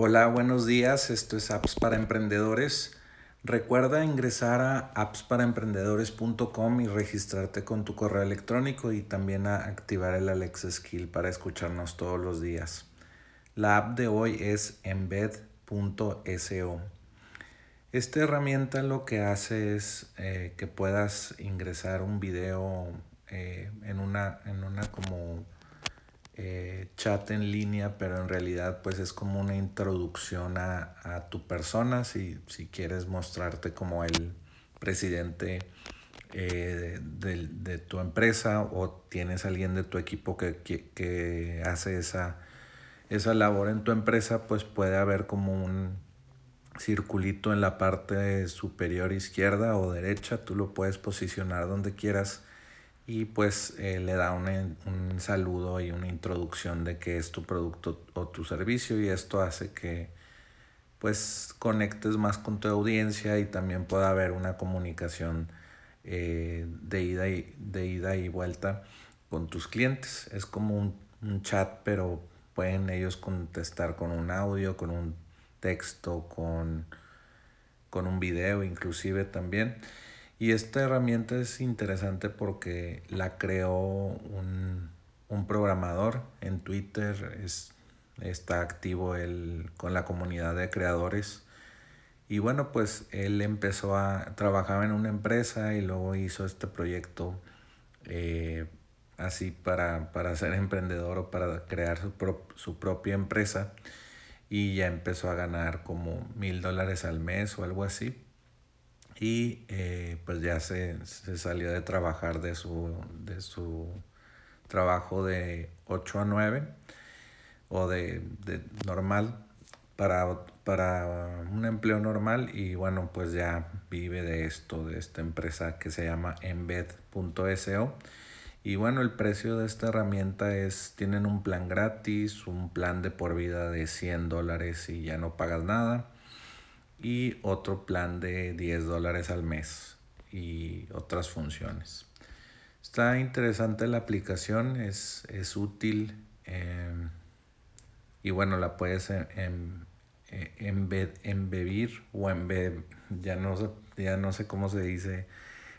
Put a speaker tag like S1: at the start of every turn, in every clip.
S1: Hola, buenos días. Esto es Apps para Emprendedores. Recuerda ingresar a appsparaemprendedores.com y registrarte con tu correo electrónico y también a activar el Alexa Skill para escucharnos todos los días. La app de hoy es embed.so. Esta herramienta lo que hace es eh, que puedas ingresar un video eh, en, una, en una como eh, chat en línea, pero en realidad pues es como una introducción a, tu persona, si, si, quieres mostrarte como el presidente eh, de, tu empresa o tienes alguien de tu equipo que, que, hace esa, esa labor en tu empresa, pues puede haber como un circulito en la parte superior izquierda o derecha, tú lo puedes posicionar donde quieras y pues eh, le da un saludo y una introducción de qué es tu producto o tu servicio y esto hace que pues conectes más con tu audiencia y también pueda haber una comunicación eh, de, ida y, de ida y vuelta con tus clientes. Es como un, un chat, pero pueden ellos contestar con un audio, con un texto, con, con un video inclusive también. Y esta herramienta es interesante porque la creó un, programador en Twitter, es, está activo él con la comunidad de creadores. Y bueno, pues él empezó a trabajar en una empresa y luego hizo este proyecto eh, así para, para, ser emprendedor o para crear su, su propia empresa. Y ya empezó a ganar como mil dólares al mes o algo así y eh, pues ya se, salió de trabajar de su, de su trabajo de 8 a 9 o de, normal para, para un empleo normal y bueno pues ya vive de esto, de esta empresa que se llama embed.so y bueno el precio de esta herramienta es, tienen un plan gratis, un plan de por vida de 100 dólares y ya no pagas nada y otro plan de 10 dólares al mes y otras funciones. Está interesante la aplicación, es, es útil em, y bueno, la puedes em, em, embebir o embed, ya no, ya no sé cómo se dice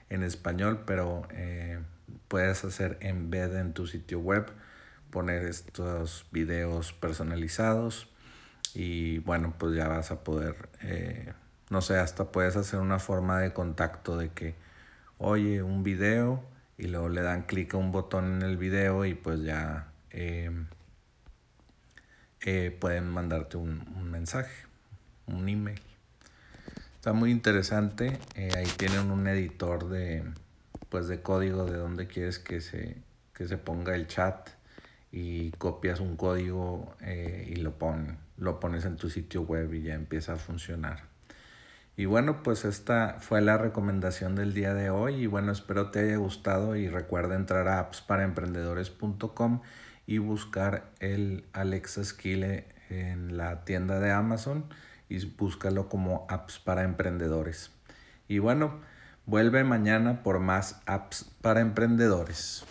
S1: en español, pero eh, puedes hacer embed en tu sitio web, poner estos videos personalizados y bueno, pues ya vas a poder, eh, no sé, hasta puedes hacer una forma de contacto de que, oye, un video y luego le dan clic a un botón en el video y pues ya em, eh, pueden mandarte un, mensaje, un email. Está muy interesante. Eh, ahí tienen un editor de, pues de código de donde quieres que se, que se ponga el chat y copias un código y lo pones lo pones en tu sitio web y ya empieza a funcionar. Y bueno, pues esta fue la recomendación del día de hoy y bueno, espero te haya gustado y recuerda entrar a appsparaemprendedores.com y buscar el Alexa Skill en la tienda de Amazon y búscalo como apps para emprendedores. Y bueno, vuelve mañana por más apps para emprendedores.